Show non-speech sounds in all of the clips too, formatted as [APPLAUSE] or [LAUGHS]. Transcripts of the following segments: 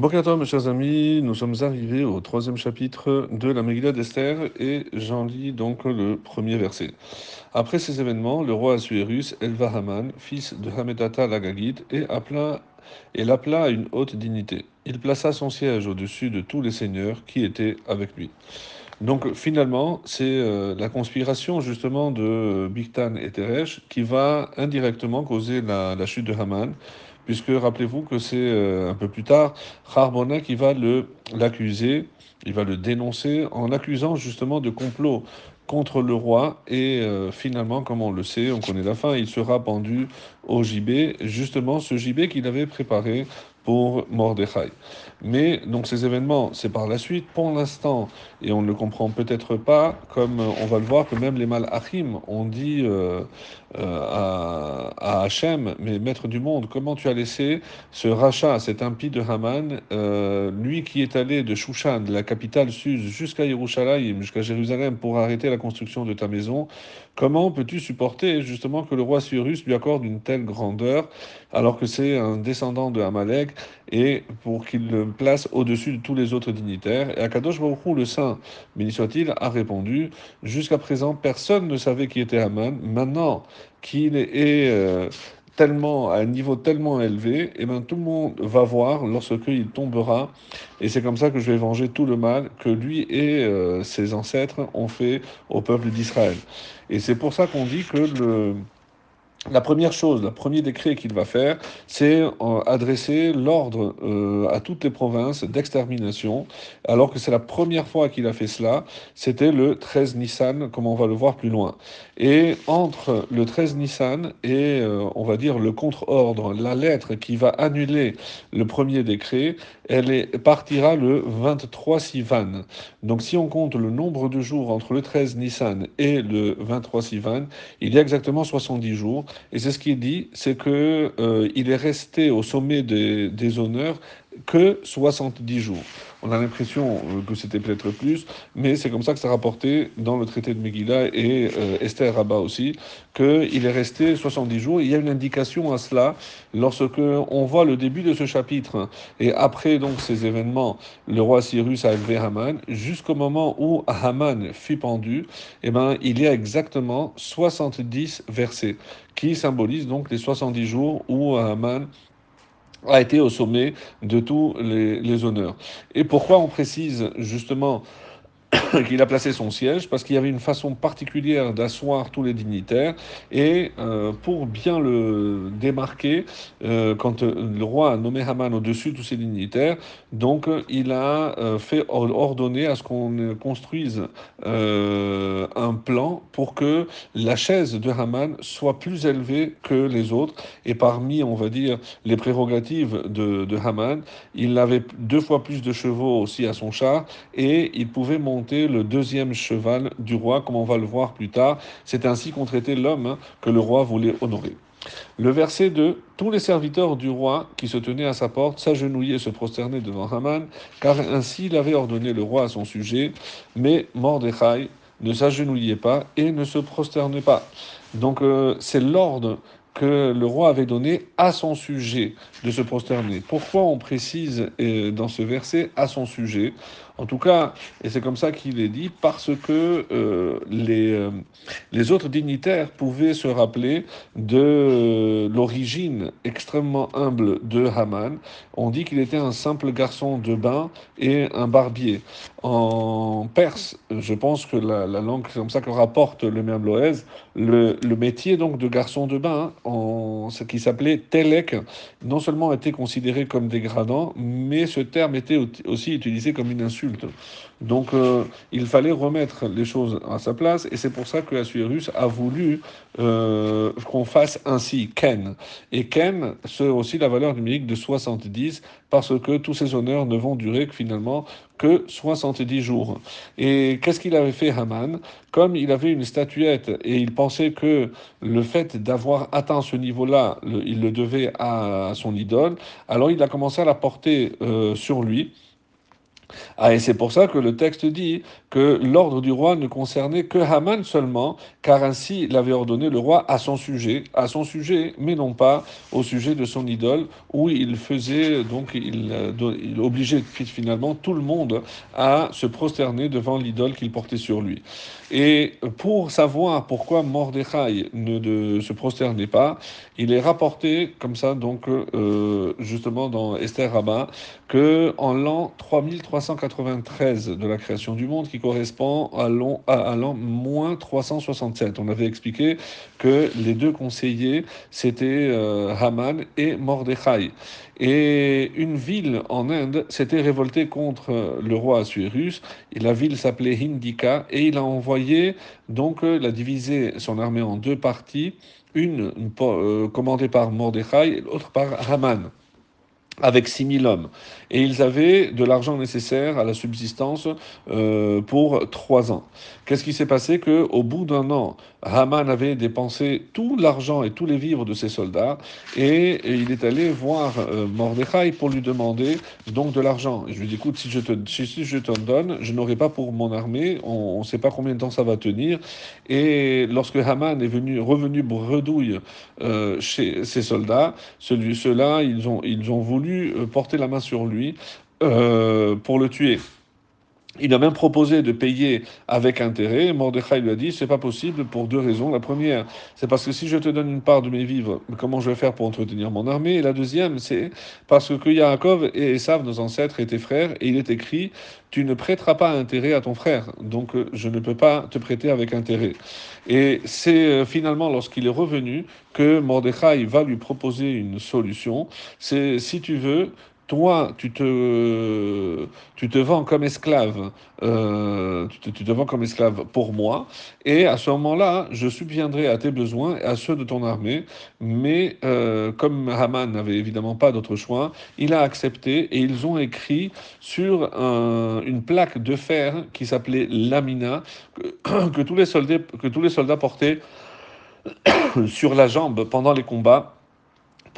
Bonjour mes chers amis, nous sommes arrivés au troisième chapitre de la Megillah d'Esther et j'en lis donc le premier verset. Après ces événements, le roi Assuérus éleva Haman, fils de Hamedata l'Agagite, et, appela, et l'appela à une haute dignité. Il plaça son siège au-dessus de tous les seigneurs qui étaient avec lui. Donc finalement, c'est euh, la conspiration justement de Bigtan et Teresh qui va indirectement causer la, la chute de Haman puisque rappelez-vous que c'est euh, un peu plus tard Harbona qui va l'accuser, il va le dénoncer en accusant justement de complot contre le roi et euh, finalement, comme on le sait, on connaît la fin, il sera pendu au gibet, justement ce gibet qu'il avait préparé pour Mordechai. Mais donc ces événements, c'est par la suite. Pour l'instant, et on ne le comprend peut-être pas, comme on va le voir que même les Malachim ont dit euh, euh, à, à Hachem, mais maître du monde, comment tu as laissé ce rachat, cet impie de Haman, euh, lui qui est allé de Shushan, de la capitale Suse, jusqu'à Yerushalayim, jusqu'à Jérusalem, pour arrêter la construction de ta maison, comment peux-tu supporter justement que le roi Cyrus lui accorde une telle grandeur, alors que c'est un descendant de Amalek, et pour qu'il le place au-dessus de tous les autres dignitaires. Et Akadosh Baruch Hu, le saint, béni soit-il, a répondu Jusqu'à présent, personne ne savait qui était Haman. Maintenant qu'il est euh, tellement à un niveau tellement élevé, et eh ben tout le monde va voir lorsque il tombera. Et c'est comme ça que je vais venger tout le mal que lui et euh, ses ancêtres ont fait au peuple d'Israël. Et c'est pour ça qu'on dit que le la première chose, le premier décret qu'il va faire, c'est euh, adresser l'ordre euh, à toutes les provinces d'extermination, alors que c'est la première fois qu'il a fait cela, c'était le 13 Nissan, comme on va le voir plus loin. Et entre le 13 Nissan et, euh, on va dire, le contre-ordre, la lettre qui va annuler le premier décret, elle partira le 23 Sivan. Donc si on compte le nombre de jours entre le 13 Nissan et le 23 Sivan, il y a exactement 70 jours. Et c'est ce qu'il dit, c'est que euh, il est resté au sommet des, des honneurs que 70 jours. On a l'impression euh, que c'était peut-être plus, mais c'est comme ça que c'est rapporté dans le traité de Megillah et euh, Esther Rabat aussi, qu'il est resté 70 jours. Il y a une indication à cela lorsque on voit le début de ce chapitre et après donc ces événements, le roi Cyrus a élevé Haman jusqu'au moment où Haman fut pendu. Eh ben, il y a exactement 70 versets qui symbolisent donc les 70 jours où Haman a été au sommet de tous les, honneurs. Et pourquoi on précise justement [LAUGHS] qu'il a placé son siège parce qu'il y avait une façon particulière d'asseoir tous les dignitaires et euh, pour bien le démarquer, euh, quand le roi a nommé Haman au-dessus de tous ces dignitaires, donc il a euh, fait ordonner à ce qu'on construise euh, un plan pour que la chaise de Haman soit plus élevée que les autres. Et parmi, on va dire, les prérogatives de Haman, il avait deux fois plus de chevaux aussi à son char et il pouvait monter le deuxième cheval du roi, comme on va le voir plus tard. C'est ainsi qu'on traitait l'homme hein, que le roi voulait honorer. Le verset 2 Tous les serviteurs du roi qui se tenaient à sa porte s'agenouillaient et se prosternaient devant Haman, car ainsi il avait ordonné le roi à son sujet. Mais Mordechai ne s'agenouillait pas et ne se prosternait pas. Donc euh, c'est l'ordre que le roi avait donné à son sujet de se prosterner. Pourquoi on précise euh, dans ce verset à son sujet? En tout cas, et c'est comme ça qu'il est dit, parce que euh, les, euh, les autres dignitaires pouvaient se rappeler de l'origine extrêmement humble de Haman. On dit qu'il était un simple garçon de bain et un barbier. En perse, je pense que la, la langue, c'est comme ça que rapporte le même Loez, le, le métier donc de garçon de bain, en, ce qui s'appelait telek, non seulement était considéré comme dégradant, mais ce terme était aussi utilisé comme une insulte. Donc euh, il fallait remettre les choses à sa place, et c'est pour ça que Assuérus a voulu euh, qu'on fasse ainsi Ken. Et Ken, c'est aussi la valeur numérique de 70, parce que tous ces honneurs ne vont durer que finalement que 70 jours. Et qu'est-ce qu'il avait fait Haman? Comme il avait une statuette et il pensait que le fait d'avoir atteint ce niveau-là, il le devait à, son idole, alors il a commencé à la porter euh, sur lui Ah, et c'est pour ça que le texte dit que l'ordre du roi ne concernait que Haman seulement, car ainsi l'avait ordonné le roi à son sujet, à son sujet, mais non pas au sujet de son idole, où il faisait, donc il, euh, obligeait finalement tout le monde à se prosterner devant l'idole qu'il portait sur lui. Et pour savoir pourquoi Mordechai ne se prosternait pas, il est rapporté comme ça, donc euh, justement dans Esther Rabbah, que l'an 3393 de la création du monde, qui correspond à l'an, moins 367. On avait expliqué que les deux conseillers, c'était euh, Haman et Mordechai. Et une ville en Inde s'était révoltée contre le roi Assuérus. Et la ville s'appelait Hindika et il a envoyé, donc, euh, l'a divisé son armée en deux parties, une, euh, commandée par Mordechai et l'autre par Haman avec 6000 hommes. Et ils avaient de l'argent nécessaire à la subsistance euh, pour trois ans. Qu'est-ce qui s'est passé? Que au bout d'un an, Haman avait dépensé tout l'argent et tous les vivres de ses soldats et, il est allé voir euh, Mordechai pour lui demander donc de l'argent. Je lui dis écoute, si je te si, je te donne, je n'aurai pas pour mon armée. On ne sait pas combien de temps ça va tenir. Et lorsque Haman est venu revenu bredouille euh, chez ses soldats, ceux-là ils ont ils ont voulu euh, porter la main sur lui euh, pour le tuer. Il a même proposé de payer avec intérêt. Mordechai lui a dit c'est pas possible pour deux raisons. La première, c'est parce que si je te donne une part de mes vivres, comment je vais faire pour entretenir mon armée? Et la deuxième, c'est parce que Yaakov et Esav, nos ancêtres, étaient frères, et il est écrit tu ne prêteras pas intérêt à ton frère. Donc euh, je ne peux pas te prêter avec intérêt. Et c'est finalement lorsqu'il est revenu que Mordechai va lui proposer une solution. C'est si tu veux, toi, tu te, vends comme esclave, euh, tu, te, comme esclave pour moi, et à ce moment-là, je subviendrai à tes besoins et à ceux de ton armée. Mais euh, comme Haman n'avait évidemment pas d'autre choix, il a accepté et ils ont écrit sur un, une plaque de fer qui s'appelait Lamina, que tous les soldats portaient [COUGHS] sur la jambe pendant les combats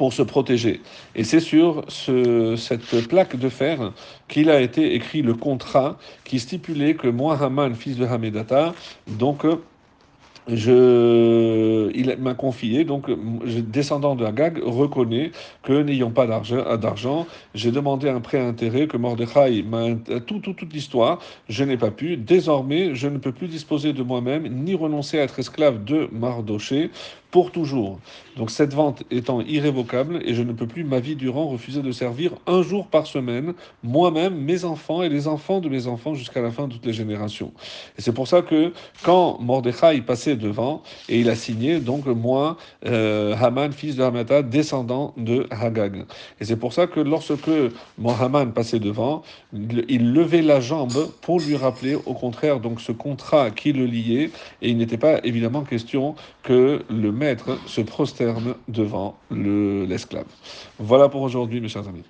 pour se protéger. Et c'est sur ce, cette plaque de fer qu'il a été écrit le contrat qui stipulait que moi, Haman, fils de Hamedata, donc je, il m'a confié, donc, descendant de Agag, reconnaît que n'ayant pas d'argent, j'ai demandé un prêt intérêt que Mordechai m'a tout, tout, toute l'histoire, je n'ai pas pu. Désormais, je ne peux plus disposer de moi-même, ni renoncer à être esclave de Mardoché pour toujours. Donc cette vente étant irrévocable et je ne peux plus ma vie durant refuser de servir un jour par semaine, moi-même, mes enfants et les enfants de mes enfants jusqu'à la fin de toutes les générations. Et c'est pour ça que quand Mordechai passait devant et il a signé, donc moi, euh, Haman, fils de Hamata, descendant de Hagag. Et c'est pour ça que lorsque Haman passait devant, il levait la jambe pour lui rappeler au contraire donc ce contrat qui le liait et il n'était pas évidemment question que le maître se prosterne devant l'esclave. voilà pour aujourd'hui mes chers amis.